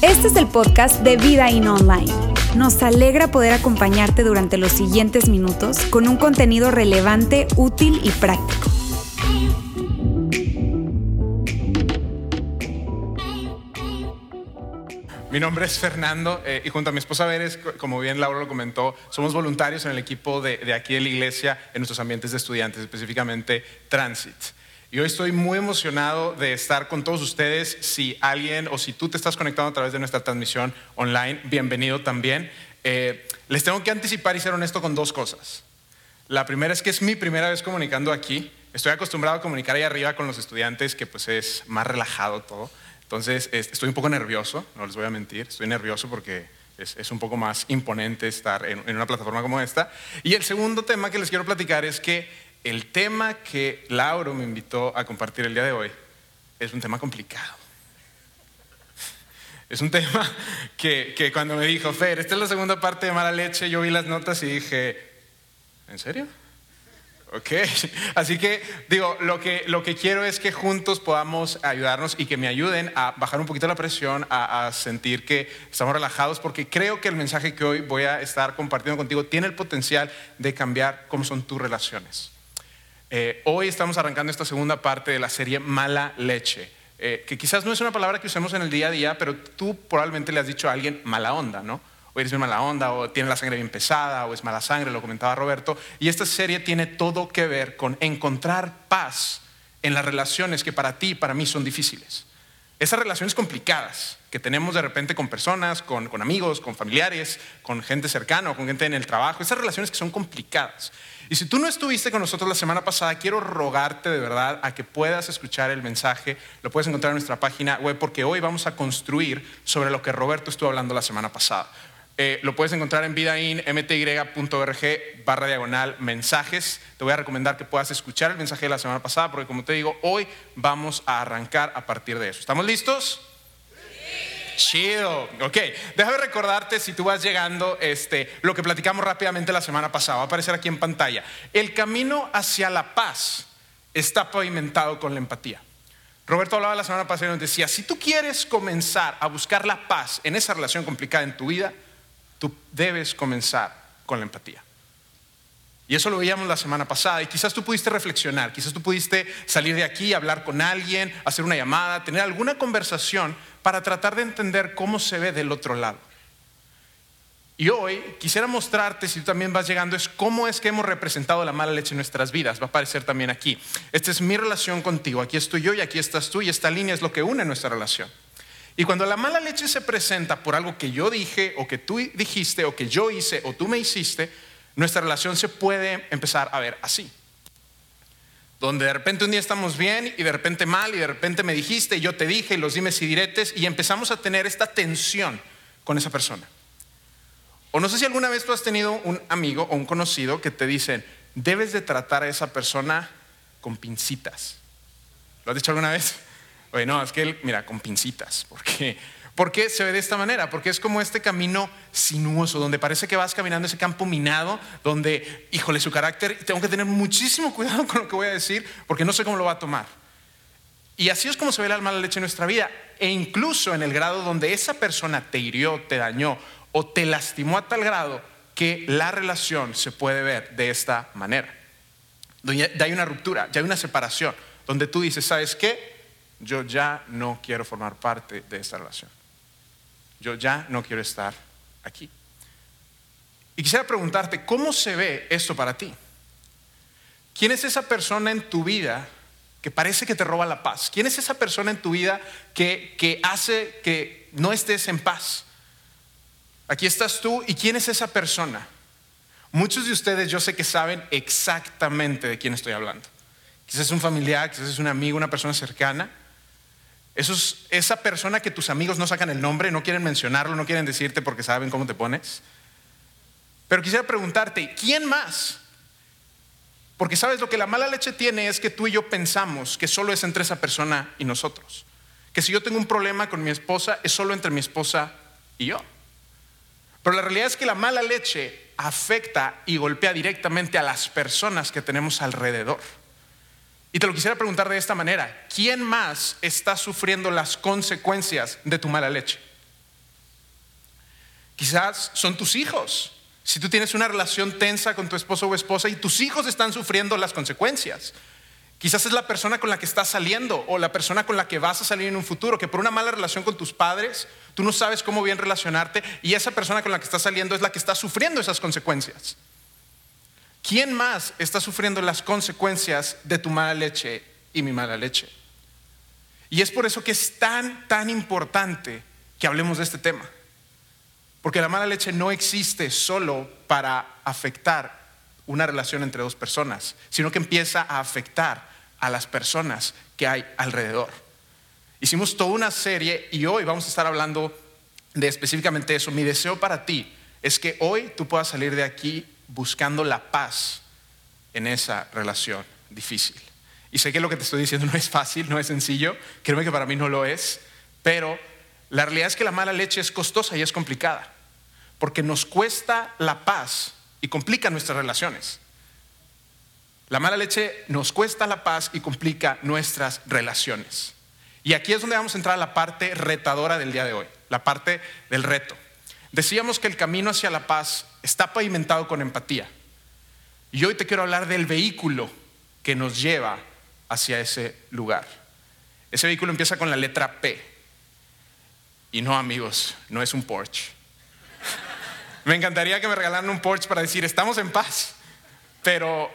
Este es el podcast de Vida In Online. Nos alegra poder acompañarte durante los siguientes minutos con un contenido relevante, útil y práctico. Mi nombre es Fernando eh, y junto a mi esposa Veres, como bien Laura lo comentó, somos voluntarios en el equipo de, de aquí de la iglesia en nuestros ambientes de estudiantes, específicamente Transit. Y hoy estoy muy emocionado de estar con todos ustedes. Si alguien o si tú te estás conectando a través de nuestra transmisión online, bienvenido también. Eh, les tengo que anticipar y ser honesto con dos cosas. La primera es que es mi primera vez comunicando aquí. Estoy acostumbrado a comunicar ahí arriba con los estudiantes, que pues es más relajado todo. Entonces estoy un poco nervioso, no les voy a mentir, estoy nervioso porque es, un poco más imponente estar en, en una plataforma como esta. Y el segundo tema que les quiero platicar es que el tema que Lauro me invitó a compartir el día de hoy es un tema complicado. Es un tema que, que, cuando me dijo, Fer, esta es la segunda parte de mala leche, yo vi las notas y dije, ¿en serio? Ok, así que digo, lo que, lo que quiero es que juntos podamos ayudarnos y que me ayuden a bajar un poquito la presión, a, a, sentir que estamos relajados, porque creo que el mensaje que hoy voy a estar compartiendo contigo tiene el potencial de cambiar cómo son tus relaciones. Eh, hoy estamos arrancando esta segunda parte de la serie Mala Leche, eh, que quizás no es una palabra que usemos en el día a día, pero tú probablemente le has dicho a alguien mala onda, ¿no? O eres bien mala onda, o tiene la sangre bien pesada, o es mala sangre, lo comentaba Roberto. Y esta serie tiene todo que ver con encontrar paz en las relaciones que para ti y para mí son difíciles. Esas relaciones complicadas que tenemos de repente con personas, con, con amigos, con familiares, con gente cercana, con gente en el trabajo, esas relaciones que son complicadas. Y si tú no estuviste con nosotros la semana pasada, quiero rogarte de verdad a que puedas escuchar el mensaje. Lo puedes encontrar en nuestra página web porque hoy vamos a construir sobre lo que Roberto estuvo hablando la semana pasada. Eh, lo puedes encontrar en vidainmty.org barra diagonal mensajes. Te voy a recomendar que puedas escuchar el mensaje de la semana pasada porque como te digo, hoy vamos a arrancar a partir de eso. ¿Estamos listos? Chido. Ok, déjame recordarte si tú vas llegando, este, lo que platicamos rápidamente la semana pasada, va a aparecer aquí en pantalla. El camino hacia la paz está pavimentado con la empatía. Roberto hablaba la semana pasada y nos decía, si tú quieres comenzar a buscar la paz en esa relación complicada en tu vida, tú debes comenzar con la empatía. Y eso lo veíamos la semana pasada y quizás tú pudiste reflexionar, quizás tú pudiste salir de aquí, hablar con alguien, hacer una llamada, tener alguna conversación para tratar de entender cómo se ve del otro lado. Y hoy quisiera mostrarte, si tú también vas llegando, es cómo es que hemos representado la mala leche en nuestras vidas. Va a aparecer también aquí. Esta es mi relación contigo. Aquí estoy yo y aquí estás tú y esta línea es lo que une nuestra relación. Y cuando la mala leche se presenta por algo que yo dije o que tú dijiste o que yo hice o tú me hiciste, nuestra relación se puede empezar a ver así. Donde de repente un día estamos bien y de repente mal y de repente me dijiste y yo te dije y los dimes y diretes y empezamos a tener esta tensión con esa persona. O no sé si alguna vez tú has tenido un amigo o un conocido que te dicen, debes de tratar a esa persona con pincitas. ¿Lo has dicho alguna vez? Oye, no, es que él, mira, con pincitas, porque ¿Por qué se ve de esta manera? Porque es como este camino sinuoso, donde parece que vas caminando ese campo minado, donde, híjole, su carácter, tengo que tener muchísimo cuidado con lo que voy a decir, porque no sé cómo lo va a tomar. Y así es como se ve la mala leche en nuestra vida, e incluso en el grado donde esa persona te hirió, te dañó o te lastimó a tal grado que la relación se puede ver de esta manera. Donde ya hay una ruptura, ya hay una separación, donde tú dices, ¿sabes qué? Yo ya no quiero formar parte de esta relación yo ya no quiero estar aquí. Y quisiera preguntarte, ¿cómo se ve esto para ti? ¿Quién es esa persona en tu vida que parece que te roba la paz? ¿Quién es esa persona en tu vida que, que hace que no estés en paz? Aquí estás tú y ¿quién es esa persona? Muchos de ustedes yo sé que saben exactamente de quién estoy hablando. Quizás es un familiar, quizás es un amigo, una persona cercana. Es esa persona que tus amigos no sacan el nombre, no quieren mencionarlo, no quieren decirte porque saben cómo te pones. Pero quisiera preguntarte, ¿quién más? Porque sabes lo que la mala leche tiene es que tú y yo pensamos que solo es entre esa persona y nosotros. Que si yo tengo un problema con mi esposa es solo entre mi esposa y yo. Pero la realidad es que la mala leche afecta y golpea directamente a las personas que tenemos alrededor. Y te lo quisiera preguntar de esta manera, ¿quién más está sufriendo las consecuencias de tu mala leche? Quizás son tus hijos. Si tú tienes una relación tensa con tu esposo o esposa y tus hijos están sufriendo las consecuencias. Quizás es la persona con la que estás saliendo o la persona con la que vas a salir en un futuro, que por una mala relación con tus padres, tú no sabes cómo bien relacionarte y esa persona con la que estás saliendo es la que está sufriendo esas consecuencias. ¿Quién más está sufriendo las consecuencias de tu mala leche y mi mala leche? Y es por eso que es tan, tan importante que hablemos de este tema. Porque la mala leche no existe solo para afectar una relación entre dos personas, sino que empieza a afectar a las personas que hay alrededor. Hicimos toda una serie y hoy vamos a estar hablando de específicamente eso. Mi deseo para ti es que hoy tú puedas salir de aquí buscando la paz en esa relación difícil. Y sé que lo que te estoy diciendo no es fácil, no es sencillo, créeme que para mí no lo es, pero la realidad es que la mala leche es costosa y es complicada porque nos cuesta la paz y complica nuestras relaciones. La mala leche nos cuesta la paz y complica nuestras relaciones. Y aquí es donde vamos a entrar a la parte retadora del día de hoy, la parte del reto. Decíamos que el camino hacia la paz está pavimentado con empatía. Y hoy te quiero hablar del vehículo que nos lleva hacia ese lugar. Ese vehículo empieza con la letra P. Y no, amigos, no es un Porsche. Me encantaría que me regalaran un Porsche para decir, estamos en paz. Pero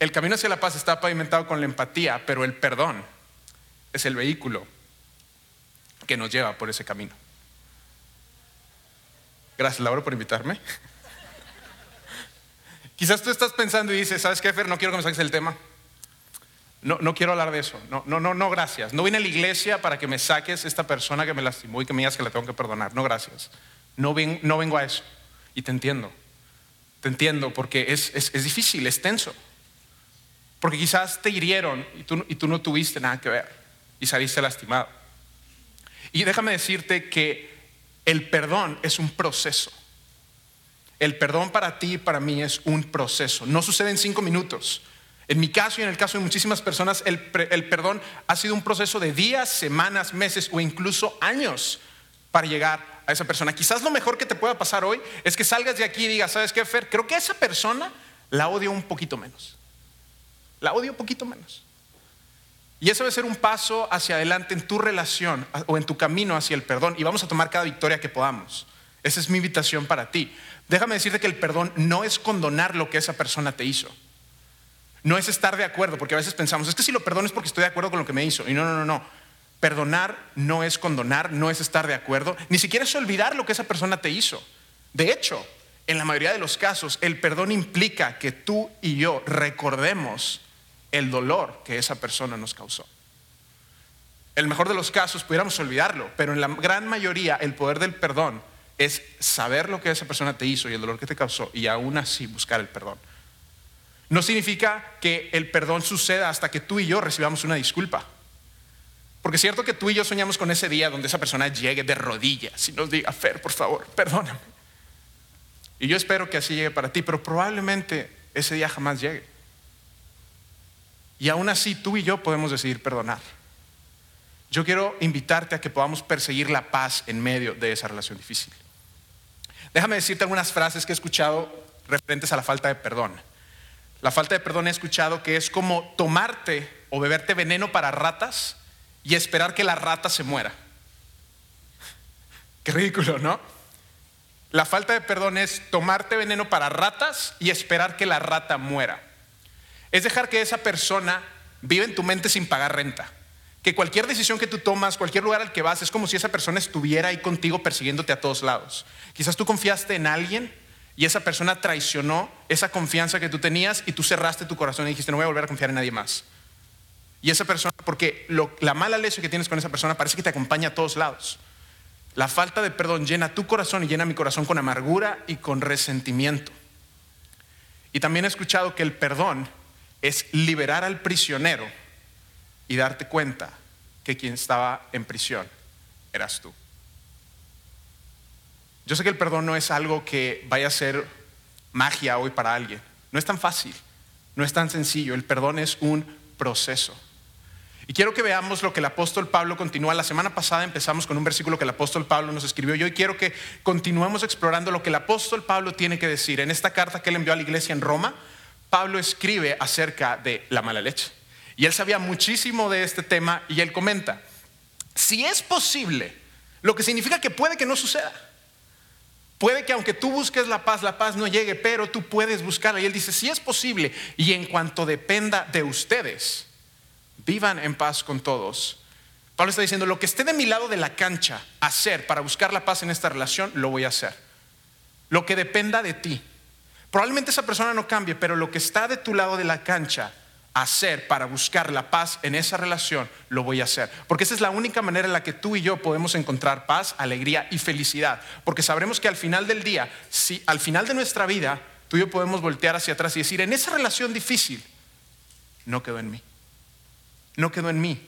el camino hacia la paz está pavimentado con la empatía, pero el perdón es el vehículo que nos lleva por ese camino. Gracias, Laura, por invitarme. Quizás tú estás pensando y dices, ¿sabes qué, Fer? No quiero que me saques el tema. No, no quiero hablar de eso. No, no, no, no, gracias. No vine a la iglesia para que me saques esta persona que me lastimó y que me digas que la tengo que perdonar. No, gracias. No, no vengo a eso. Y te entiendo, te entiendo porque es, difícil, es tenso. Porque quizás te hirieron y tú, y tú no tuviste nada que ver y saliste lastimado. Y déjame decirte que el perdón es un proceso. El perdón para ti y para mí es un proceso. No sucede en cinco minutos. En mi caso y en el caso de muchísimas personas, el, perdón ha sido un proceso de días, semanas, meses o incluso años para llegar a esa persona. Quizás lo mejor que te pueda pasar hoy es que salgas de aquí y digas, ¿sabes qué, Fer? Creo que esa persona la odio un poquito menos. La odio un poquito menos. Y eso debe ser un paso hacia adelante en tu relación o en tu camino hacia el perdón. Y vamos a tomar cada victoria que podamos. Esa es mi invitación para ti. Déjame decirte que el perdón no es condonar lo que esa persona te hizo. No es estar de acuerdo, porque a veces pensamos, es que si lo perdono es porque estoy de acuerdo con lo que me hizo. Y no, no, no, no. Perdonar no es condonar, no es estar de acuerdo, ni siquiera es olvidar lo que esa persona te hizo. De hecho, en la mayoría de los casos, el perdón implica que tú y yo recordemos el dolor que esa persona nos causó. El mejor de los casos pudiéramos olvidarlo, pero en la gran mayoría el poder del perdón es saber lo que esa persona te hizo y el dolor que te causó y aún así buscar el perdón. No significa que el perdón suceda hasta que tú y yo recibamos una disculpa. Porque es cierto que tú y yo soñamos con ese día donde esa persona llegue de rodillas y nos diga, Fer, por favor, perdóname. Y yo espero que así llegue para ti, pero probablemente ese día jamás llegue. Y aún así tú y yo podemos decidir perdonar. Yo quiero invitarte a que podamos perseguir la paz en medio de esa relación difícil. Déjame decirte algunas frases que he escuchado referentes a la falta de perdón. La falta de perdón he escuchado que es como tomarte o beberte veneno para ratas y esperar que la rata se muera. Qué ridículo, ¿no? La falta de perdón es tomarte veneno para ratas y esperar que la rata muera. Es dejar que esa persona viva en tu mente sin pagar renta. Que cualquier decisión que tú tomas, cualquier lugar al que vas, es como si esa persona estuviera ahí contigo persiguiéndote a todos lados. Quizás tú confiaste en alguien y esa persona traicionó esa confianza que tú tenías y tú cerraste tu corazón y dijiste, no voy a volver a confiar en nadie más. Y esa persona, porque la mala leche que tienes con esa persona parece que te acompaña a todos lados. La falta de perdón llena tu corazón y llena mi corazón con amargura y con resentimiento. Y también he escuchado que el perdón es liberar al prisionero y darte cuenta que quien estaba en prisión eras tú. Yo sé que el perdón no es algo que vaya a ser magia hoy para alguien. No es tan fácil, no es tan sencillo. El perdón es un proceso. Y quiero que veamos lo que el apóstol Pablo continúa. La semana pasada empezamos con un versículo que el apóstol Pablo nos escribió y hoy quiero que continuemos explorando lo que el apóstol Pablo tiene que decir. En esta carta que él envió a la iglesia en Roma, Pablo escribe acerca de la mala leche. Y él sabía muchísimo de este tema y él comenta, si es posible, lo que significa que puede que no suceda. Puede que aunque tú busques la paz, la paz no llegue, pero tú puedes buscarla. Y él dice, si es posible, y en cuanto dependa de ustedes, vivan en paz con todos. Pablo está diciendo, lo que esté de mi lado de la cancha hacer para buscar la paz en esta relación, lo voy a hacer. Lo que dependa de ti. Probablemente esa persona no cambie, pero lo que está de tu lado de la cancha hacer para buscar la paz en esa relación, lo voy a hacer. Porque esa es la única manera en la que tú y yo podemos encontrar paz, alegría y felicidad. Porque sabremos que al final del día, si al final de nuestra vida, tú y yo podemos voltear hacia atrás y decir, en esa relación difícil, no quedó en mí no quedó en mí.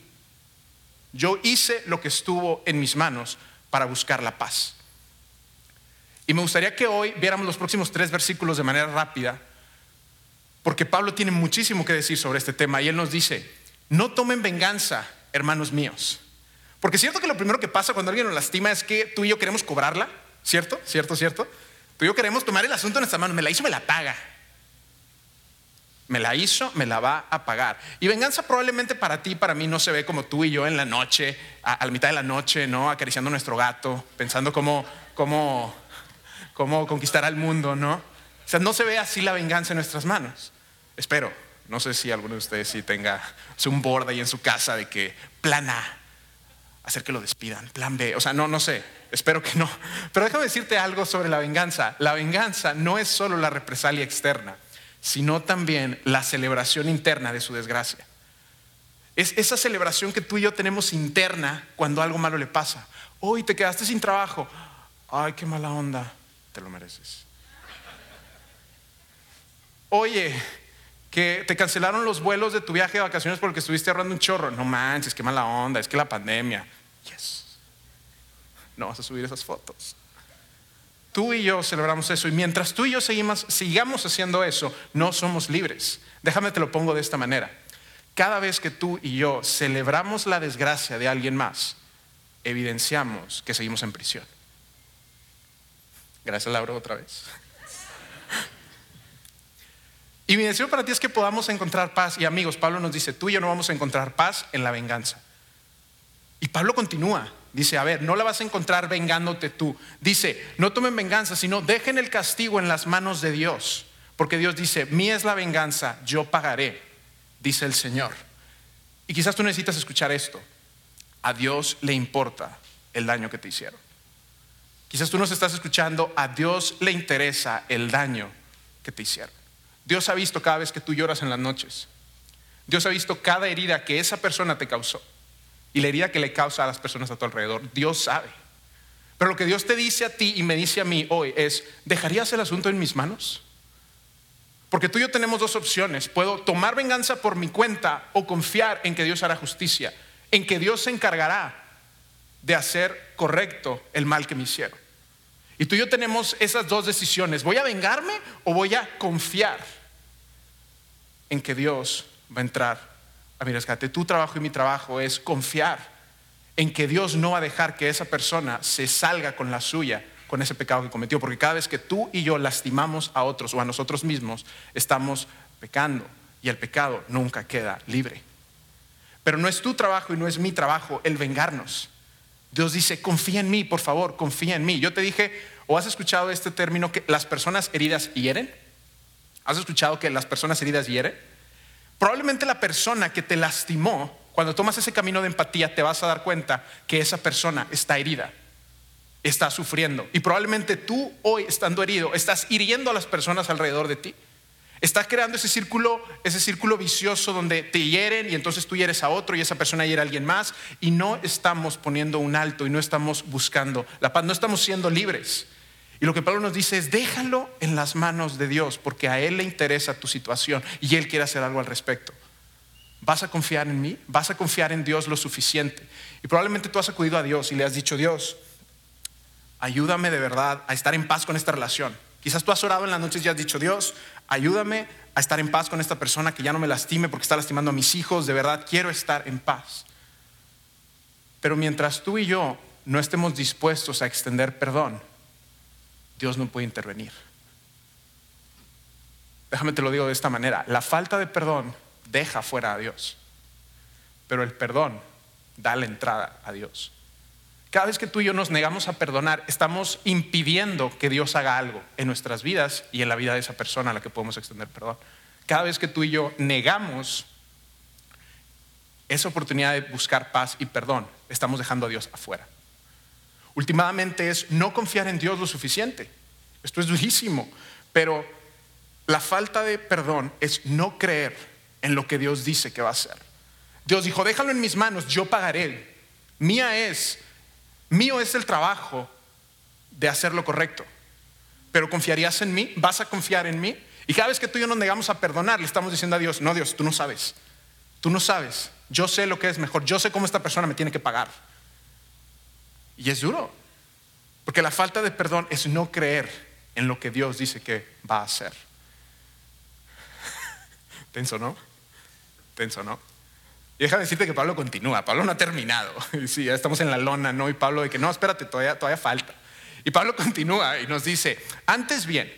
Yo hice lo que estuvo en mis manos para buscar la paz. Y me gustaría que hoy viéramos los próximos tres versículos de manera rápida, porque Pablo tiene muchísimo que decir sobre este tema y él nos dice, no tomen venganza, hermanos míos. Porque es cierto que lo primero que pasa cuando alguien nos lastima es que tú y yo queremos cobrarla, ¿cierto? ¿Cierto? ¿Cierto? Tú y yo queremos tomar el asunto en nuestra mano, me la hizo, me la paga. Me la hizo, me la va a pagar. Y venganza probablemente para ti, para mí, no se ve como tú y yo en la noche, a, la mitad de la noche, ¿no? Acariciando a nuestro gato, pensando cómo, cómo, cómo conquistar al mundo, ¿no? O sea, no se ve así la venganza en nuestras manos. Espero. No sé si alguno de ustedes sí tenga un board ahí en su casa de que plan A, hacer que lo despidan, plan B. O sea, no, no sé. Espero que no. Pero déjame decirte algo sobre la venganza. La venganza no es solo la represalia externa sino también la celebración interna de su desgracia. Es esa celebración que tú y yo tenemos interna cuando algo malo le pasa. Hoy te quedaste sin trabajo. Ay, qué mala onda. Te lo mereces. Oye, que te cancelaron los vuelos de tu viaje de vacaciones porque estuviste ahorrando un chorro. No manches, qué mala onda. Es que la pandemia. Yes. No vas a subir esas fotos. Tú y yo celebramos eso y mientras tú y yo seguimos, sigamos haciendo eso, no somos libres. Déjame te lo pongo de esta manera. Cada vez que tú y yo celebramos la desgracia de alguien más, evidenciamos que seguimos en prisión. Gracias, Laura, otra vez. Y mi deseo para ti es que podamos encontrar paz. Y amigos, Pablo nos dice, tú y yo no vamos a encontrar paz en la venganza. Y Pablo continúa. Dice, a ver, no la vas a encontrar vengándote tú. Dice, no tomen venganza, sino dejen el castigo en las manos de Dios. Porque Dios dice, mía es la venganza, yo pagaré, dice el Señor. Y quizás tú necesitas escuchar esto. A Dios le importa el daño que te hicieron. Quizás tú nos estás escuchando, a Dios le interesa el daño que te hicieron. Dios ha visto cada vez que tú lloras en las noches. Dios ha visto cada herida que esa persona te causó y la herida que le causa a las personas a tu alrededor. Dios sabe. Pero lo que Dios te dice a ti y me dice a mí hoy es, ¿dejarías el asunto en mis manos? Porque tú y yo tenemos dos opciones. Puedo tomar venganza por mi cuenta o confiar en que Dios hará justicia, en que Dios se encargará de hacer correcto el mal que me hicieron. Y tú y yo tenemos esas dos decisiones. ¿Voy a vengarme o voy a confiar en que Dios va a entrar a mi rescate. Tu trabajo y mi trabajo es confiar en que Dios no va a dejar que esa persona se salga con la suya, con ese pecado que cometió, porque cada vez que tú y yo lastimamos a otros o a nosotros mismos, estamos pecando y el pecado nunca queda libre. Pero no es tu trabajo y no es mi trabajo el vengarnos. Dios dice, confía en mí, por favor, confía en mí. Yo te dije, o has escuchado este término que las personas heridas hieren. ¿Has escuchado que las personas heridas hieren? Probablemente la persona que te lastimó, cuando tomas ese camino de empatía, te vas a dar cuenta que esa persona está herida, está sufriendo. Y probablemente tú hoy, estando herido, estás hiriendo a las personas alrededor de ti. Estás creando ese círculo, ese círculo vicioso donde te hieren y entonces tú hieres a otro y esa persona hiere a alguien más y no estamos poniendo un alto y no estamos buscando la paz, no estamos siendo libres. Y lo que Pablo nos dice es, déjalo en las manos de Dios, porque a Él le interesa tu situación y Él quiere hacer algo al respecto. ¿Vas a confiar en mí? ¿Vas a confiar en Dios lo suficiente? Y probablemente tú has acudido a Dios y le has dicho, Dios, ayúdame de verdad a estar en paz con esta relación. Quizás tú has orado en las noches y has dicho, Dios, ayúdame a estar en paz con esta persona que ya no me lastime porque está lastimando a mis hijos, de verdad quiero estar en paz. Pero mientras tú y yo no estemos dispuestos a extender perdón, Dios no puede intervenir. Déjame te lo digo de esta manera, la falta de perdón deja fuera a Dios, pero el perdón da la entrada a Dios. Cada vez que tú y yo nos negamos a perdonar, estamos impidiendo que Dios haga algo en nuestras vidas y en la vida de esa persona a la que podemos extender perdón. Cada vez que tú y yo negamos esa oportunidad de buscar paz y perdón, estamos dejando a Dios afuera. Últimamente es no confiar en Dios lo suficiente. Esto es durísimo, pero la falta de perdón es no creer en lo que Dios dice que va a hacer. Dios dijo, déjalo en mis manos, yo pagaré. Mía es Mío es el trabajo de hacer lo correcto. Pero ¿confiarías en mí? ¿Vas a confiar en mí? Y cada vez que tú y yo nos negamos a perdonar, le estamos diciendo a Dios, no Dios, tú no sabes. Tú no sabes. Yo sé lo que es mejor. Yo sé cómo esta persona me tiene que pagar. Y es duro. Porque la falta de perdón es no creer en lo que Dios dice que va a hacer. Tenso, ¿no? Tenso, ¿no? Y déjame decirte que Pablo continúa, Pablo no ha terminado. Sí, ya estamos en la lona, ¿no? Y Pablo de que no, espérate, todavía, todavía falta. Y Pablo continúa y nos dice, antes bien,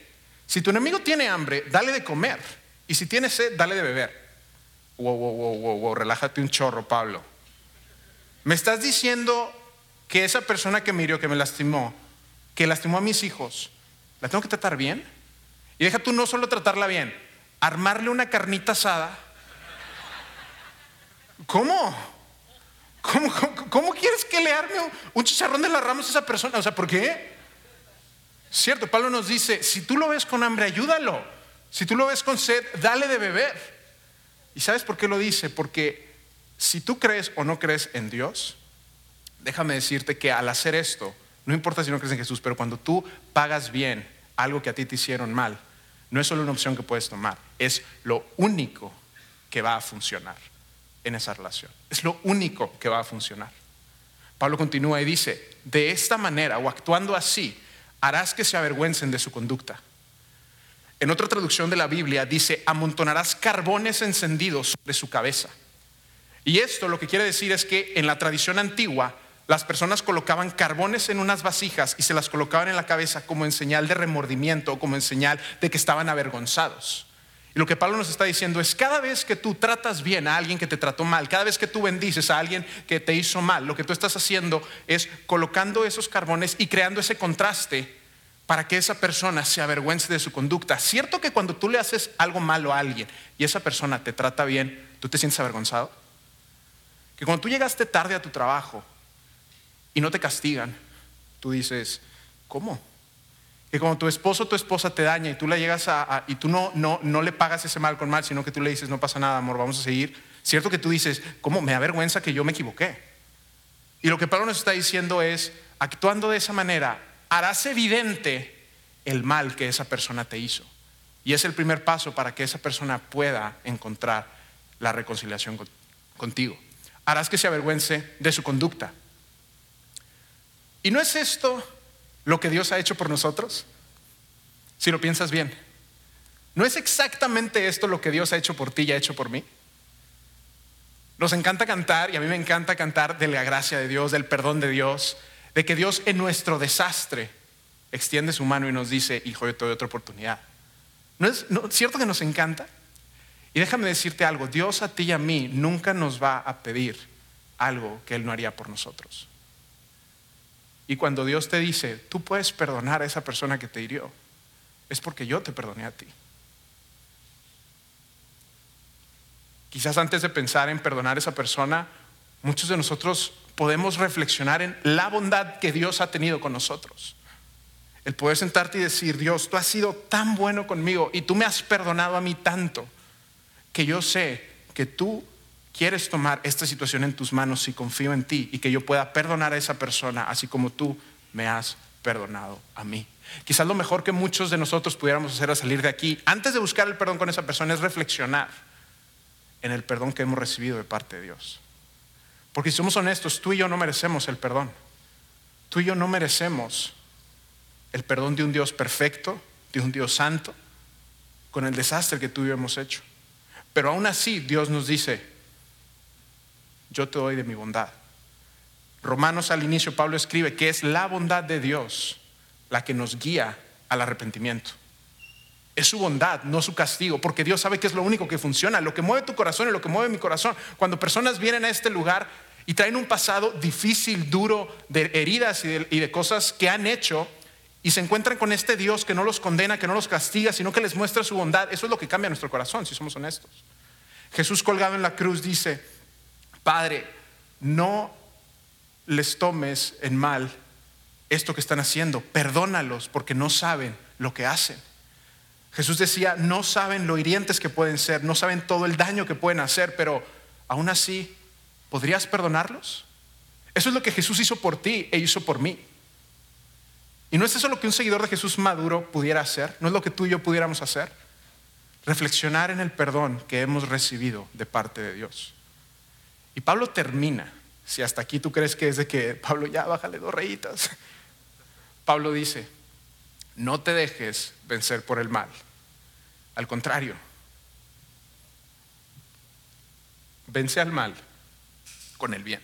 si tu enemigo tiene hambre, dale de comer. Y si tiene sed, dale de beber. Wow, wow, wow, wow, wow, relájate un chorro, Pablo. Me estás diciendo que esa persona que me hirió, que me lastimó, que lastimó a mis hijos, ¿la tengo que tratar bien? Y deja tú no solo tratarla bien, armarle una carnita asada ¿Cómo? ¿Cómo, quieres que le arme un, chicharrón de las ramas a esa persona? O sea, ¿por qué? Cierto, Pablo nos dice, si tú lo ves con hambre, ayúdalo. Si tú lo ves con sed, dale de beber. ¿Y sabes por qué lo dice? Porque si tú crees o no crees en Dios, déjame decirte que al hacer esto, no importa si no crees en Jesús, pero cuando tú pagas bien algo que a ti te hicieron mal, no es solo una opción que puedes tomar, es lo único que va a funcionar en esa relación. Es lo único que va a funcionar. Pablo continúa y dice, de esta manera o actuando así, harás que se avergüencen de su conducta. En otra traducción de la Biblia dice, amontonarás carbones encendidos sobre su cabeza. Y esto lo que quiere decir es que en la tradición antigua, las personas colocaban carbones en unas vasijas y se las colocaban en la cabeza como en señal de remordimiento como en señal de que estaban avergonzados. Y lo que Pablo nos está diciendo es, cada vez que tú tratas bien a alguien que te trató mal, cada vez que tú bendices a alguien que te hizo mal, lo que tú estás haciendo es colocando esos carbones y creando ese contraste para que esa persona se avergüence de su conducta. Cierto que cuando tú le haces algo malo a alguien y esa persona te trata bien, ¿tú te sientes avergonzado? Que cuando tú llegaste tarde a tu trabajo y no te castigan, tú dices, ¿cómo? Que cuando tu esposo o tu esposa te daña y tú la llegas a, y tú no, no, no le pagas ese mal con mal, sino que tú le dices, no pasa nada, amor, vamos a seguir. Cierto que tú dices, ¿cómo? Me avergüenza que yo me equivoqué. Y lo que Pablo nos está diciendo es, actuando de esa manera, harás evidente el mal que esa persona te hizo. Y es el primer paso para que esa persona pueda encontrar la reconciliación contigo. Harás que se avergüence de su conducta. ¿Y no es esto lo que Dios ha hecho por nosotros? Si lo piensas bien, ¿no es exactamente esto lo que Dios ha hecho por ti y ha hecho por mí? Nos encanta cantar, y a mí me encanta cantar de la gracia de Dios, del perdón de Dios, de que Dios en nuestro desastre extiende su mano y nos dice, hijo, yo te doy otra oportunidad. ¿No es cierto que nos encanta? Y déjame decirte algo, Dios a ti y a mí nunca nos va a pedir algo que Él no haría por nosotros. Y cuando Dios te dice, tú puedes perdonar a esa persona que te hirió, es porque yo te perdoné a ti. Quizás antes de pensar en perdonar a esa persona, muchos de nosotros podemos reflexionar en la bondad que Dios ha tenido con nosotros. El poder sentarte y decir, Dios, tú has sido tan bueno conmigo y tú me has perdonado a mí tanto, que yo sé que tú quieres tomar esta situación en tus manos si confío en ti y que yo pueda perdonar a esa persona así como tú me has perdonado a mí. Quizás lo mejor que muchos de nosotros pudiéramos hacer al salir de aquí, antes de buscar el perdón con esa persona, es reflexionar en el perdón que hemos recibido de parte de Dios. Porque si somos honestos, tú y yo no merecemos el perdón. Tú y yo no merecemos el perdón de un Dios perfecto, de un Dios santo, con el desastre que tú y yo hemos hecho. Pero aún así Dios nos dice, yo te doy de mi bondad. Romanos al inicio Pablo escribe que es la bondad de Dios la que nos guía al arrepentimiento. Es su bondad, no su castigo, porque Dios sabe que es lo único que funciona, lo que mueve tu corazón y lo que mueve mi corazón. Cuando personas vienen a este lugar y traen un pasado difícil, duro, de heridas y de, cosas que han hecho, y se encuentran con este Dios que no los condena, que no los castiga, sino que les muestra su bondad, eso es lo que cambia nuestro corazón, si somos honestos. Jesús colgado en la cruz dice, Padre, no les tomes en mal esto que están haciendo, perdónalos porque no saben lo que hacen. Jesús decía, no saben lo hirientes que pueden ser, no saben todo el daño que pueden hacer, pero aún así, ¿podrías perdonarlos? Eso es lo que Jesús hizo por ti e hizo por mí. Y no es eso lo que un seguidor de Jesús maduro pudiera hacer, no es lo que tú y yo pudiéramos hacer. Reflexionar en el perdón que hemos recibido de parte de Dios. Y Pablo termina, si hasta aquí tú crees que es de que Pablo ya bájale dos rayitas. Pablo dice, no te dejes vencer por el mal. Al contrario, vence al mal con el bien.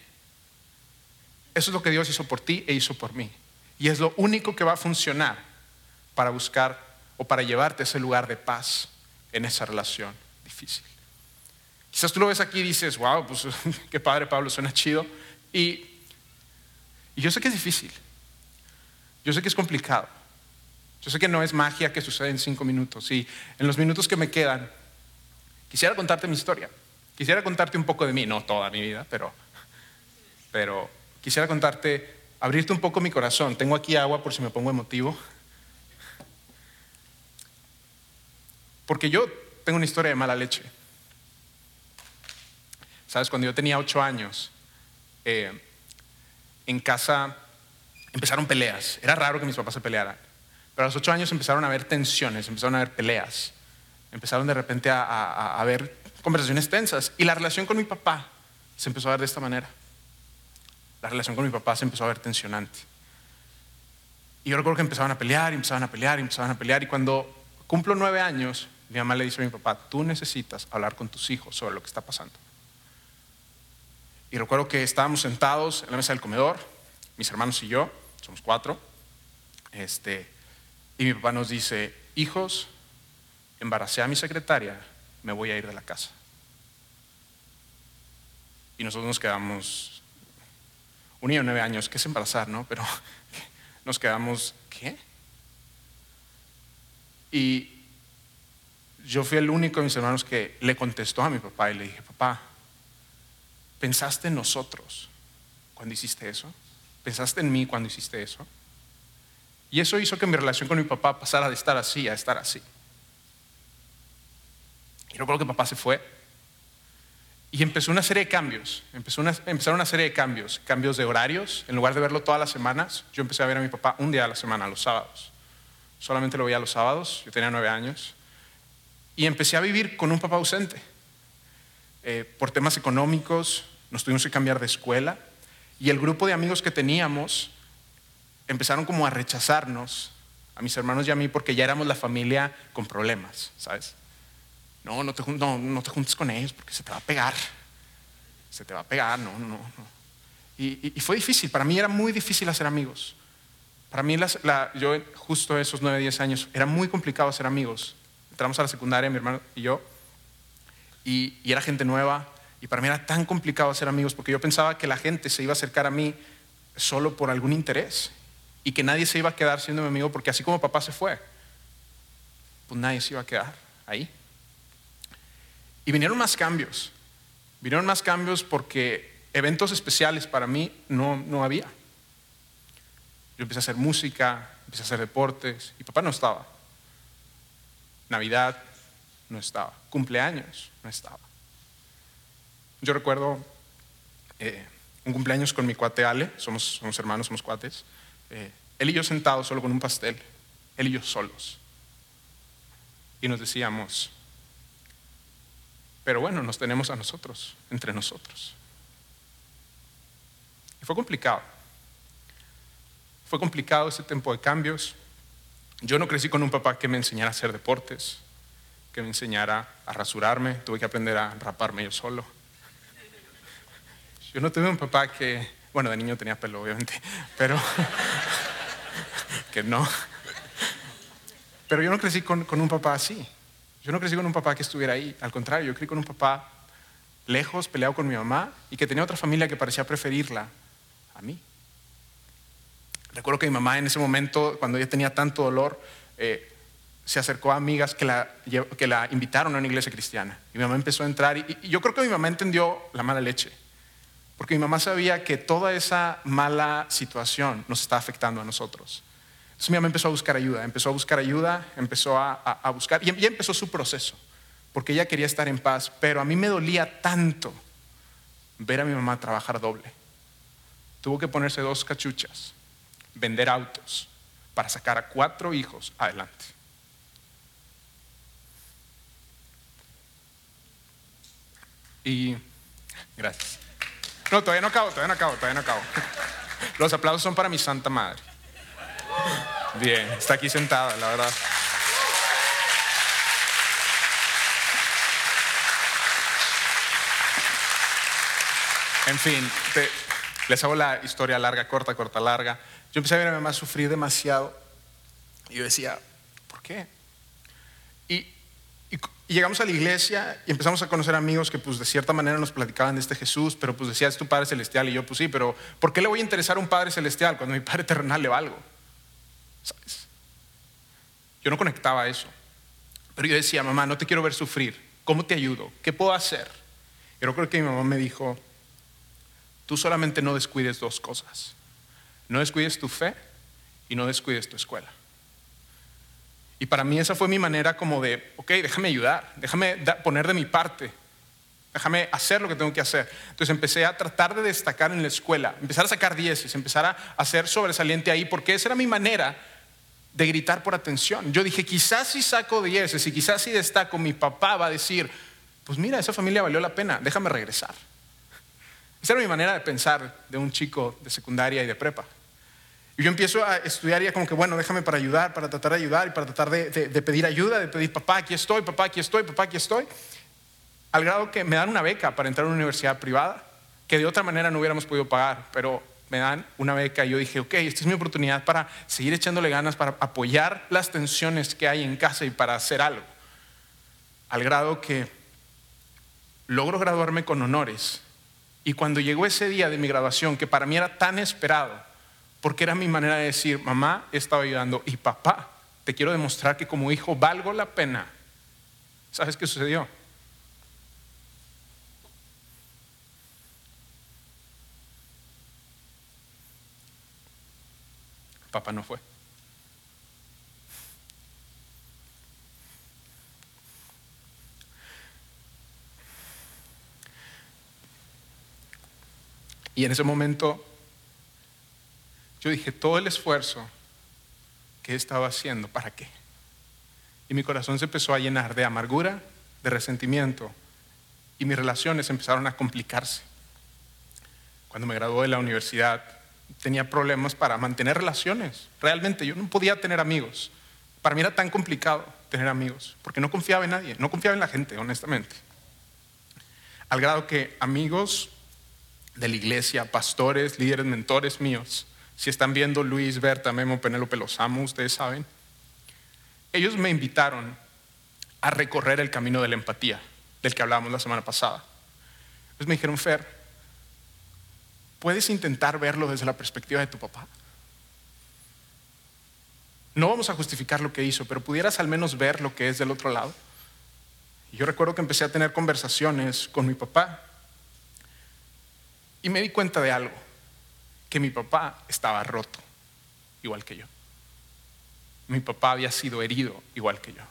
Eso es lo que Dios hizo por ti e hizo por mí. Y es lo único que va a funcionar para buscar o para llevarte a ese lugar de paz en esa relación difícil. Quizás tú lo ves aquí y dices, wow, pues qué padre Pablo, suena chido. Y, y yo sé que es difícil. Yo sé que es complicado. Yo sé que no es magia que sucede en cinco minutos. Y en los minutos que me quedan, quisiera contarte mi historia. Quisiera contarte un poco de mí, no toda mi vida, pero, pero quisiera contarte, abrirte un poco mi corazón. Tengo aquí agua por si me pongo emotivo. Porque yo tengo una historia de mala leche. Sabes, cuando yo tenía ocho años, eh, en casa empezaron peleas. Era raro que mis papás se pelearan. Pero a los ocho años empezaron a haber tensiones, empezaron a haber peleas. Empezaron de repente a, a haber conversaciones tensas. Y la relación con mi papá se empezó a ver de esta manera. La relación con mi papá se empezó a ver tensionante. Y yo recuerdo que empezaban a pelear, empezaban a pelear, empezaban a pelear. Y cuando cumplo nueve años, mi mamá le dice a mi papá, tú necesitas hablar con tus hijos sobre lo que está pasando. Y recuerdo que estábamos sentados en la mesa del comedor, mis hermanos y yo, somos cuatro, este, y mi papá nos dice, hijos, embaracé a mi secretaria, me voy a ir de la casa. Y nosotros nos quedamos, un niño de nueve años, ¿qué es embarazar, no? Pero nos quedamos, ¿qué? Y yo fui el único de mis hermanos que le contestó a mi papá y le dije, papá, ¿Pensaste en nosotros cuando hiciste eso? ¿Pensaste en mí cuando hiciste eso? Y eso hizo que mi relación con mi papá pasara de estar así a estar así. Y recuerdo que papá se fue y empezó una serie de cambios. Empezó una, empezaron una serie de cambios. Cambios de horarios. En lugar de verlo todas las semanas, yo empecé a ver a mi papá un día a la semana, los sábados. Solamente lo veía los sábados. Yo tenía nueve años. Y empecé a vivir con un papá ausente. Eh, por temas económicos, nos tuvimos que cambiar de escuela y el grupo de amigos que teníamos empezaron como a rechazarnos, a mis hermanos y a mí, porque ya éramos la familia con problemas, ¿sabes? No, no te, no, te juntes con ellos porque se te va a pegar, se te va a pegar, no, no, no. Y, fue difícil, para mí era muy difícil hacer amigos. Para mí, yo justo esos 9, 10 años, era muy complicado hacer amigos. Entramos a la secundaria, mi hermano y yo, y, y era gente nueva, y para mí era tan complicado hacer amigos porque yo pensaba que la gente se iba a acercar a mí solo por algún interés y que nadie se iba a quedar siendo mi amigo porque así como papá se fue, pues nadie se iba a quedar ahí. Y vinieron más cambios. Vinieron más cambios porque eventos especiales para mí no, no había. Yo empecé a hacer música, empecé a hacer deportes y papá no estaba. Navidad no estaba. Cumpleaños no estaba. Yo recuerdo eh, un cumpleaños con mi cuate Ale, somos, hermanos, somos cuates. Eh, él y yo sentados solo con un pastel, él y yo solos. Y nos decíamos, pero bueno, nos tenemos a nosotros, entre nosotros. Y fue complicado. Fue complicado ese tiempo de cambios. Yo no crecí con un papá que me enseñara a hacer deportes. que me enseñara a rasurarme, tuve que aprender a raparme yo solo. Yo no tuve un papá que, bueno, de niño tenía pelo, obviamente, pero que no. Pero yo no crecí con, con un papá así. Yo no crecí con un papá que estuviera ahí. Al contrario, yo crecí con un papá lejos, peleado con mi mamá y que tenía otra familia que parecía preferirla a mí. Recuerdo que mi mamá en ese momento, cuando ella tenía tanto dolor, eh, se acercó a amigas que la, que la invitaron a una iglesia cristiana. Y mi mamá empezó a entrar y, y yo creo que mi mamá entendió la mala leche. Porque mi mamá sabía que toda esa mala situación nos está afectando a nosotros. Entonces mi mamá empezó a buscar ayuda, empezó a buscar ayuda, empezó a, a, a buscar y ya empezó su proceso porque ella quería estar en paz, pero a mí me dolía tanto ver a mi mamá trabajar doble. Tuvo que ponerse dos cachuchas, vender autos para sacar a cuatro hijos adelante. Y gracias. No, todavía no acabo, todavía no acabo, todavía no acabo. Los aplausos son para mi santa madre. Bien, está aquí sentada, la verdad. En fin, te, les hago la historia larga, corta, corta, larga. Yo empecé a ver a mi mamá sufrir demasiado. Y yo decía, ¿por qué? Y, y, y, llegamos a la iglesia y empezamos a conocer amigos que pues de cierta manera nos platicaban de este Jesús, pero pues decía, es tu Padre Celestial. Y yo, pues sí, pero ¿por qué le voy a interesar a un Padre Celestial cuando mi Padre Terrenal le valgo? ¿Sabes? Yo no conectaba a eso. Pero yo decía, mamá, no te quiero ver sufrir. ¿Cómo te ayudo? ¿Qué puedo hacer? Yo creo que mi mamá me dijo, Tú solamente no descuides dos cosas. No descuides tu fe y no descuides tu escuela. Y para mí esa fue mi manera como de, ok, déjame ayudar, déjame poner de mi parte, déjame hacer lo que tengo que hacer. Entonces empecé a tratar de destacar en la escuela, empezar a sacar dieces, empezar a hacer sobresaliente ahí, porque esa era mi manera de gritar por atención. Yo dije, quizás si saco dieces y quizás si destaco, mi papá va a decir, pues mira, esa familia valió la pena, déjame regresar. Esa era mi manera de pensar de un chico de secundaria y de prepa. Y yo empiezo a estudiar y como que, bueno, déjame para ayudar, para tratar de ayudar y para tratar de, de, de, pedir ayuda, de pedir, papá, aquí estoy, papá, aquí estoy, papá, aquí estoy. Al grado que me dan una beca para entrar a una universidad privada, que de otra manera no hubiéramos podido pagar, pero me dan una beca y yo dije, ok, esta es mi oportunidad para seguir echándole ganas, para apoyar las tensiones que hay en casa y para hacer algo. Al grado que logro graduarme con honores y cuando llegó ese día de mi graduación, que para mí era tan esperado, porque era mi manera de decir, mamá, he estado ayudando y papá, te quiero demostrar que como hijo valgo la pena. ¿Sabes qué sucedió? Papá no fue. Y en ese momento yo dije, todo el esfuerzo que he estado haciendo, ¿para qué? Y mi corazón se empezó a llenar de amargura, de resentimiento, y mis relaciones empezaron a complicarse. Cuando me gradué de la universidad, tenía problemas para mantener relaciones. Realmente yo no podía tener amigos. Para mí era tan complicado tener amigos, porque no confiaba en nadie, no confiaba en la gente, honestamente. Al grado que amigos de la iglesia, pastores, líderes, mentores míos, si están viendo Luis, Berta, Memo, Penélope, los amo, ustedes saben, ellos me invitaron a recorrer el camino de la empatía, del que hablábamos la semana pasada. Entonces me dijeron, Fer, ¿puedes intentar verlo desde la perspectiva de tu papá? No vamos a justificar lo que hizo, pero pudieras al menos ver lo que es del otro lado. Yo recuerdo que empecé a tener conversaciones con mi papá y me di cuenta de algo, que mi papá estaba roto, igual que yo. Mi papá había sido herido, igual que yo.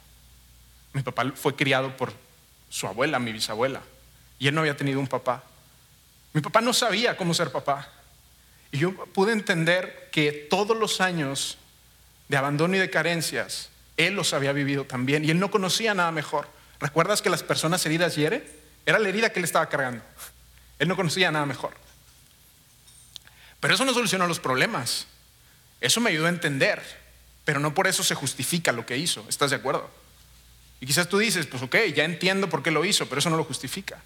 Mi papá fue criado por su abuela, mi bisabuela, y él no había tenido un papá. Mi papá no sabía cómo ser papá. Y yo pude entender que todos los años de abandono y de carencias, él los había vivido también y él no conocía nada mejor. ¿Recuerdas que las personas heridas hieren? Era la herida que él estaba cargando. Él no conocía nada mejor. Pero eso no solucionó los problemas. Eso me ayudó a entender. Pero no por eso se justifica lo que hizo. ¿Estás de acuerdo? Y quizás tú dices, pues ok, ya entiendo por qué lo hizo, pero eso no lo justifica.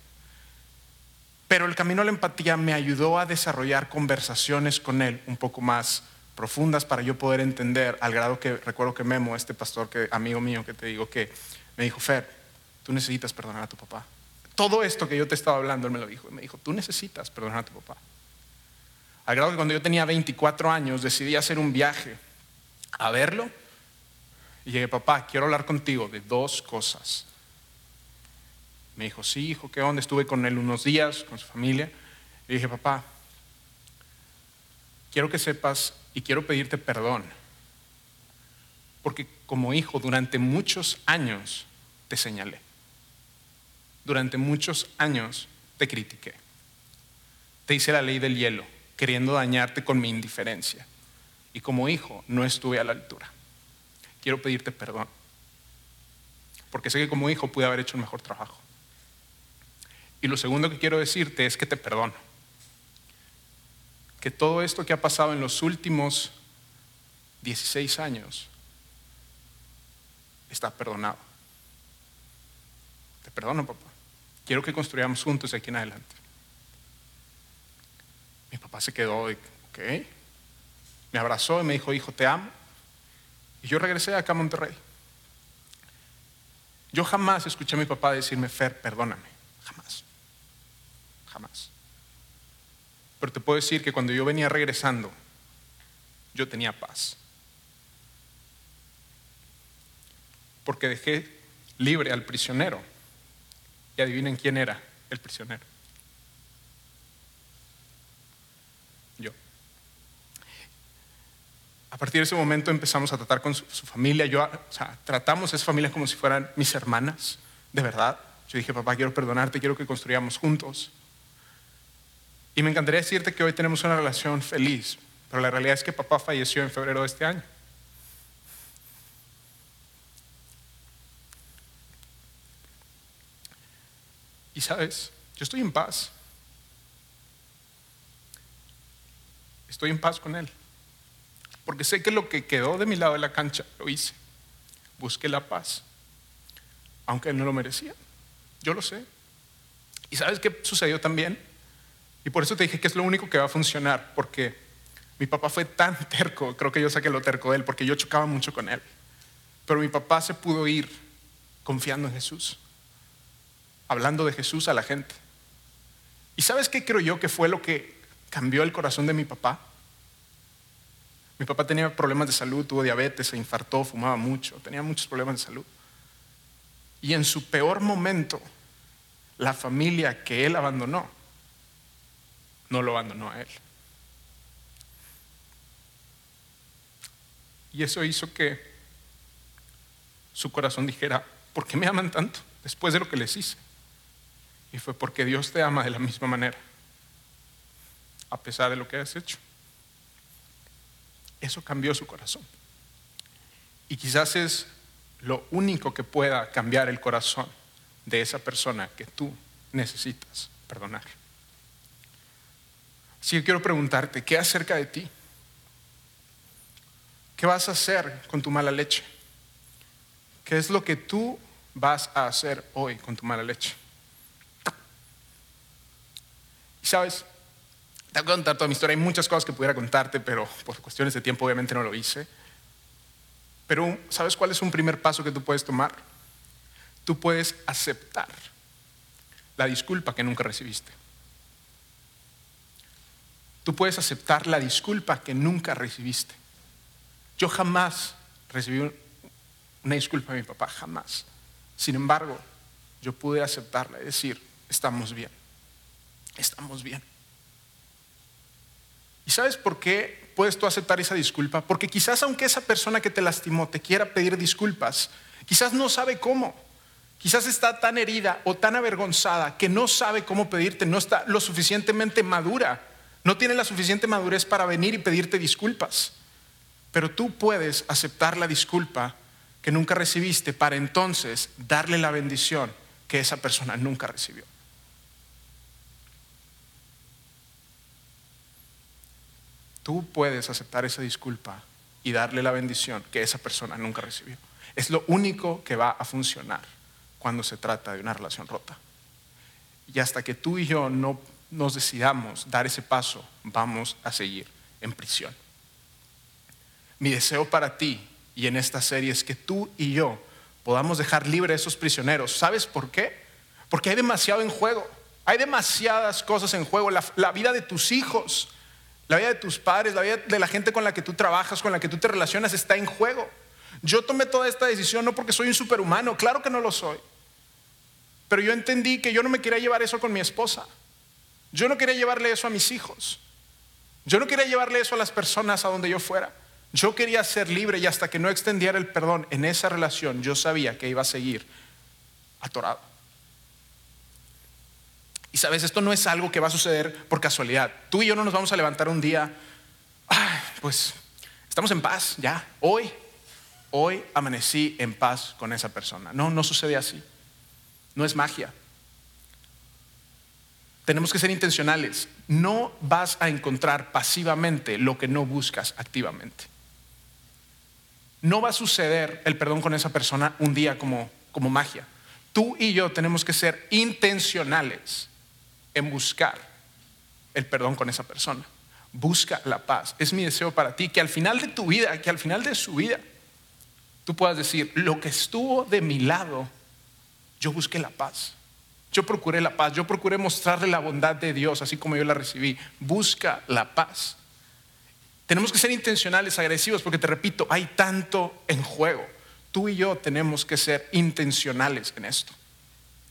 Pero el camino a la empatía me ayudó a desarrollar conversaciones con él un poco más profundas para yo poder entender, al grado que recuerdo que Memo, este pastor, que, amigo mío, que te digo, que me dijo, Fer, tú necesitas perdonar a tu papá. Todo esto que yo te estaba hablando, él me lo dijo. Me dijo, tú necesitas perdonar a tu papá. Al que cuando yo tenía 24 años decidí hacer un viaje a verlo y llegué, papá, quiero hablar contigo de dos cosas. Me dijo, sí, hijo, ¿qué onda? Estuve con él unos días, con su familia. Y dije, papá, quiero que sepas y quiero pedirte perdón. Porque como hijo durante muchos años te señalé. Durante muchos años te critiqué. Te hice la ley del hielo, queriendo dañarte con mi indiferencia. Y como hijo no estuve a la altura quiero pedirte perdón. Porque sé que como hijo pude haber hecho un mejor trabajo. Y lo segundo que quiero decirte es que te perdono. Que todo esto que ha pasado en los últimos 16 años está perdonado. Te perdono, papá. Quiero que construyamos juntos de aquí en adelante. Mi papá se quedó, y, ok. Me abrazó y me dijo, hijo, te amo. Y yo regresé acá a Monterrey. Yo jamás escuché a mi papá decirme, Fer, perdóname. Jamás. Jamás. Pero te puedo decir que cuando yo venía regresando, yo tenía paz. Porque dejé libre al prisionero. Y adivinen quién era el prisionero. A partir de ese momento empezamos a tratar con su, familia. Yo, o sea, tratamos a esa familia como si fueran mis hermanas, de verdad. Yo dije, papá, quiero perdonarte, quiero que construyamos juntos. Y me encantaría decirte que hoy tenemos una relación feliz, pero la realidad es que papá falleció en febrero de este año. Y sabes, yo estoy en paz. Estoy en paz con él porque sé que lo que quedó de mi lado de la cancha lo hice. Busqué la paz, aunque él no lo merecía. Yo lo sé. ¿Y sabes qué sucedió también? Y por eso te dije que es lo único que va a funcionar, porque mi papá fue tan terco, creo que yo saqué lo terco de él, porque yo chocaba mucho con él. Pero mi papá se pudo ir confiando en Jesús, hablando de Jesús a la gente. ¿Y sabes qué creo yo que fue lo que cambió el corazón de mi papá? Mi papá tenía problemas de salud, tuvo diabetes, se infartó, fumaba mucho, tenía muchos problemas de salud. Y en su peor momento, la familia que él abandonó, no lo abandonó a él. Y eso hizo que su corazón dijera, ¿por qué me aman tanto después de lo que les hice? Y fue porque Dios te ama de la misma manera, a pesar de lo que has hecho. Eso cambió su corazón. Y quizás es lo único que pueda cambiar el corazón de esa persona que tú necesitas perdonar. Así que quiero preguntarte, ¿qué acerca de ti? ¿Qué vas a hacer con tu mala leche? ¿Qué es lo que tú vas a hacer hoy con tu mala leche? Y sabes, te voy contar toda mi historia. Hay muchas cosas que pudiera contarte, pero por cuestiones de tiempo obviamente no lo hice. Pero ¿sabes cuál es un primer paso que tú puedes tomar? Tú puedes aceptar la disculpa que nunca recibiste. Tú puedes aceptar la disculpa que nunca recibiste. Yo jamás recibí una disculpa de mi papá, jamás. Sin embargo, yo pude aceptarla y decir, estamos bien, estamos bien. ¿Y sabes por qué puedes tú aceptar esa disculpa? Porque quizás aunque esa persona que te lastimó te quiera pedir disculpas, quizás no sabe cómo. Quizás está tan herida o tan avergonzada que no sabe cómo pedirte, no está lo suficientemente madura, no tiene la suficiente madurez para venir y pedirte disculpas. Pero tú puedes aceptar la disculpa que nunca recibiste para entonces darle la bendición que esa persona nunca recibió. Tú puedes aceptar esa disculpa y darle la bendición que esa persona nunca recibió. Es lo único que va a funcionar cuando se trata de una relación rota. Y hasta que tú y yo no nos decidamos dar ese paso, vamos a seguir en prisión. Mi deseo para ti y en esta serie es que tú y yo podamos dejar libre a esos prisioneros. ¿Sabes por qué? Porque hay demasiado en juego. Hay demasiadas cosas en juego. La, la, vida de tus hijos, la vida de tus padres, la vida de la gente con la que tú trabajas, con la que tú te relacionas, está en juego. Yo tomé toda esta decisión no porque soy un superhumano, claro que no lo soy. Pero yo entendí que yo no me quería llevar eso con mi esposa. Yo no quería llevarle eso a mis hijos. Yo no quería llevarle eso a las personas a donde yo fuera. Yo quería ser libre y hasta que no extendiera el perdón en esa relación, yo sabía que iba a seguir atorado. Y sabes, esto no es algo que va a suceder por casualidad. Tú y yo no nos vamos a levantar un día, pues estamos en paz, ya, hoy, hoy amanecí en paz con esa persona. No, no sucede así. No es magia. Tenemos que ser intencionales. No vas a encontrar pasivamente lo que no buscas activamente. No va a suceder el perdón con esa persona un día como, como magia. Tú y yo tenemos que ser intencionales en buscar el perdón con esa persona. Busca la paz. Es mi deseo para ti que al final de tu vida, que al final de su vida, tú puedas decir, lo que estuvo de mi lado, yo busqué la paz. Yo procuré la paz, yo procuré mostrarle la bondad de Dios, así como yo la recibí. Busca la paz. Tenemos que ser intencionales, agresivos, porque te repito, hay tanto en juego. Tú y yo tenemos que ser intencionales en esto.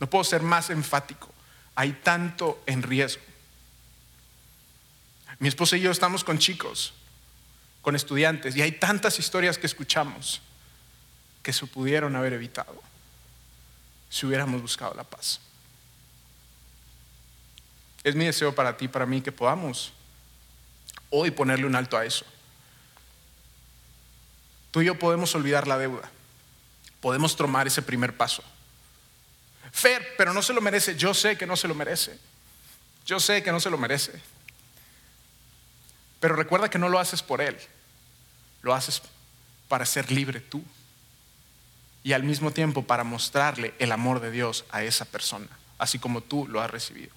No puedo ser más enfático. Hay tanto en riesgo. Mi esposa y yo estamos con chicos, con estudiantes, y hay tantas historias que escuchamos que se pudieron haber evitado si hubiéramos buscado la paz. Es mi deseo para ti, para mí, que podamos hoy ponerle un alto a eso. Tú y yo podemos olvidar la deuda. Podemos tomar ese primer paso. Fer, pero no se lo merece. Yo sé que no se lo merece. Yo sé que no se lo merece. Pero recuerda que no lo haces por él. Lo haces para ser libre tú. Y al mismo tiempo para mostrarle el amor de Dios a esa persona, así como tú lo has recibido.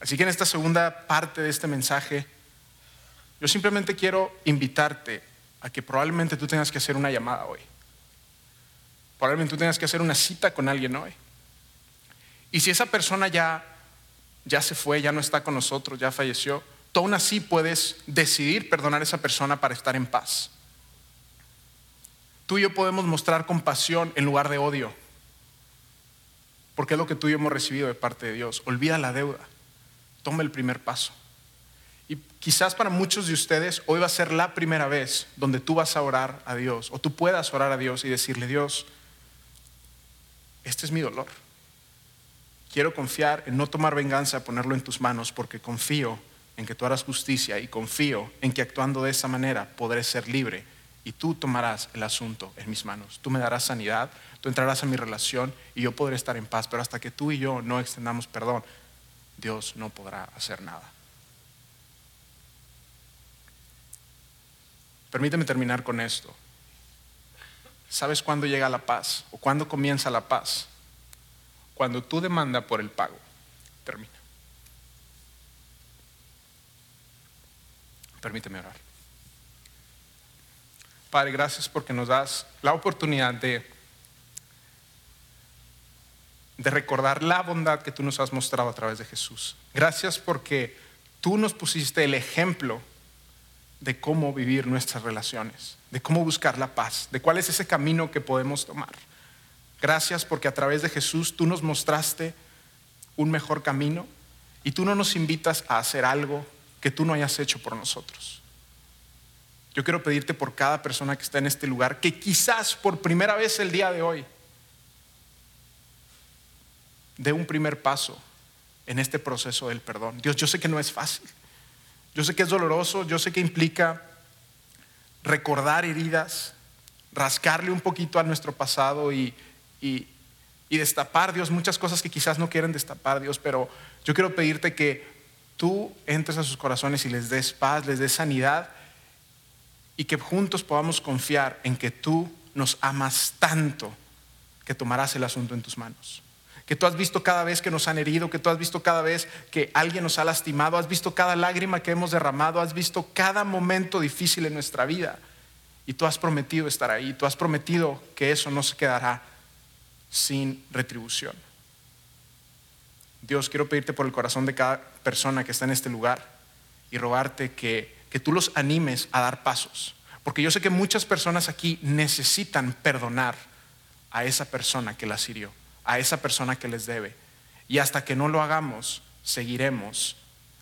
Así que en esta segunda parte de este mensaje, yo simplemente quiero invitarte a que probablemente tú tengas que hacer una llamada hoy. Probablemente tú tengas que hacer una cita con alguien hoy. Y si esa persona ya, ya se fue, ya no está con nosotros, ya falleció, tú aún así puedes decidir perdonar a esa persona para estar en paz. Tú y yo podemos mostrar compasión en lugar de odio, porque es lo que tú y yo hemos recibido de parte de Dios. Olvida la deuda toma el primer paso. Y quizás para muchos de ustedes hoy va a ser la primera vez donde tú vas a orar a Dios o tú puedas orar a Dios y decirle, Dios, este es mi dolor. Quiero confiar en no tomar venganza, ponerlo en tus manos porque confío en que tú harás justicia y confío en que actuando de esa manera podré ser libre y tú tomarás el asunto en mis manos. Tú me darás sanidad, tú entrarás en mi relación y yo podré estar en paz, pero hasta que tú y yo no extendamos perdón, Dios no podrá hacer nada. Permíteme terminar con esto. ¿Sabes cuándo llega la paz o cuándo comienza la paz? Cuando tú demanda por el pago. Termina. Permíteme orar. Padre, gracias porque nos das la oportunidad de de recordar la bondad que tú nos has mostrado a través de Jesús. Gracias porque tú nos pusiste el ejemplo de cómo vivir nuestras relaciones, de cómo buscar la paz, de cuál es ese camino que podemos tomar. Gracias porque a través de Jesús tú nos mostraste un mejor camino y tú no nos invitas a hacer algo que tú no hayas hecho por nosotros. Yo quiero pedirte por cada persona que está en este lugar que quizás por primera vez el día de hoy de un primer paso en este proceso del perdón. Dios, yo sé que no es fácil. Yo sé que es doloroso, yo sé que implica recordar heridas, rascarle un poquito a nuestro pasado y, y, destapar, Dios, muchas cosas que quizás no quieren destapar, Dios, pero yo quiero pedirte que tú entres a sus corazones y les des paz, les des sanidad y que juntos podamos confiar en que tú nos amas tanto que tomarás el asunto en tus manos. Que tú has visto cada vez que nos han herido, que tú has visto cada vez que alguien nos ha lastimado, has visto cada lágrima que hemos derramado, has visto cada momento difícil en nuestra vida. Y tú has prometido estar ahí, tú has prometido que eso no se quedará sin retribución. Dios, quiero pedirte por el corazón de cada persona que está en este lugar y rogarte que, que tú los animes a dar pasos. Porque yo sé que muchas personas aquí necesitan perdonar a esa persona que las hirió, a esa persona que les debe. Y hasta que no lo hagamos, seguiremos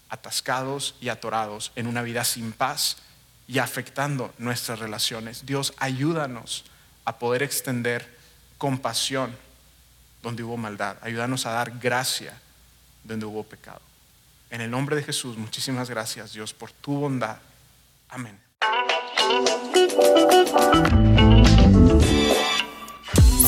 atascados y atorados en una vida sin paz y afectando nuestras relaciones. Dios, ayúdanos a poder extender compasión donde hubo maldad. Ayúdanos a dar gracia donde hubo pecado. En el nombre de Jesús, muchísimas gracias Dios por tu bondad. Amén.